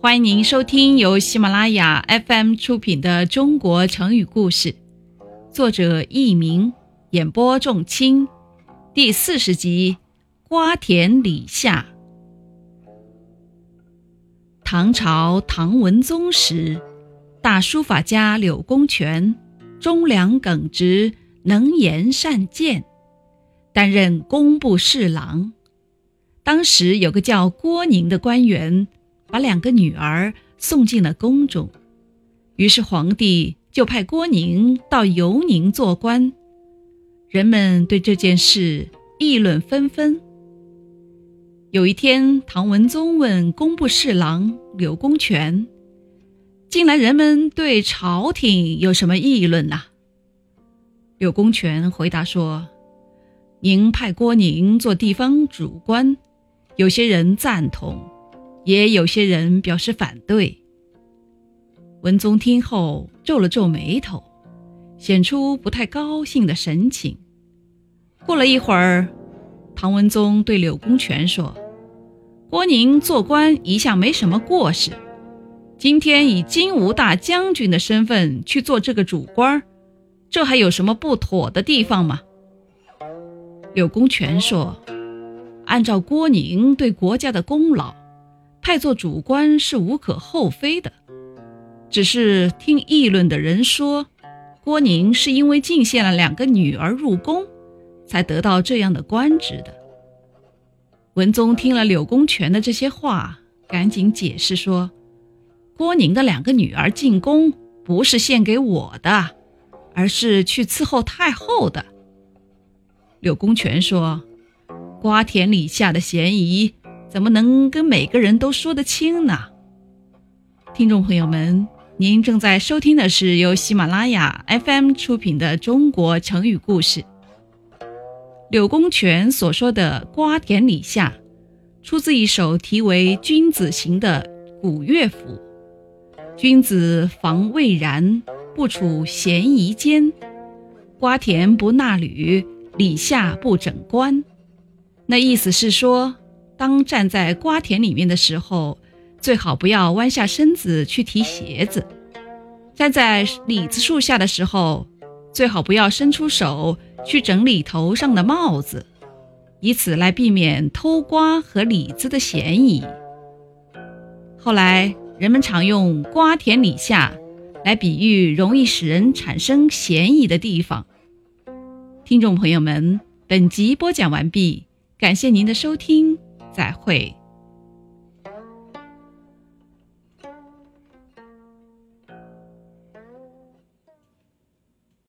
欢迎您收听由喜马拉雅 FM 出品的《中国成语故事》，作者佚名，演播仲卿，第四十集《瓜田李下》。唐朝唐文宗时，大书法家柳公权忠良耿直，能言善谏，担任工部侍郎。当时有个叫郭宁的官员。把两个女儿送进了宫中，于是皇帝就派郭宁到尤宁做官。人们对这件事议论纷纷。有一天，唐文宗问工部侍郎柳公权：“近来人们对朝廷有什么议论呐？”柳公权回答说：“您派郭宁做地方主官，有些人赞同。”也有些人表示反对。文宗听后皱了皱眉头，显出不太高兴的神情。过了一会儿，唐文宗对柳公权说：“郭宁做官一向没什么过失，今天以金吾大将军的身份去做这个主官，这还有什么不妥的地方吗？”柳公权说：“按照郭宁对国家的功劳。”太做主官是无可厚非的，只是听议论的人说，郭宁是因为进献了两个女儿入宫，才得到这样的官职的。文宗听了柳公权的这些话，赶紧解释说，郭宁的两个女儿进宫不是献给我的，而是去伺候太后的。柳公权说，瓜田李下的嫌疑。怎么能跟每个人都说得清呢？听众朋友们，您正在收听的是由喜马拉雅 FM 出品的《中国成语故事》。柳公权所说的“瓜田李下”，出自一首题为《君子行》的古乐府。君子防未然，不处嫌疑间；瓜田不纳履，李下不整冠。那意思是说。当站在瓜田里面的时候，最好不要弯下身子去提鞋子；站在李子树下的时候，最好不要伸出手去整理头上的帽子，以此来避免偷瓜和李子的嫌疑。后来，人们常用“瓜田李下”来比喻容易使人产生嫌疑的地方。听众朋友们，本集播讲完毕，感谢您的收听。再会。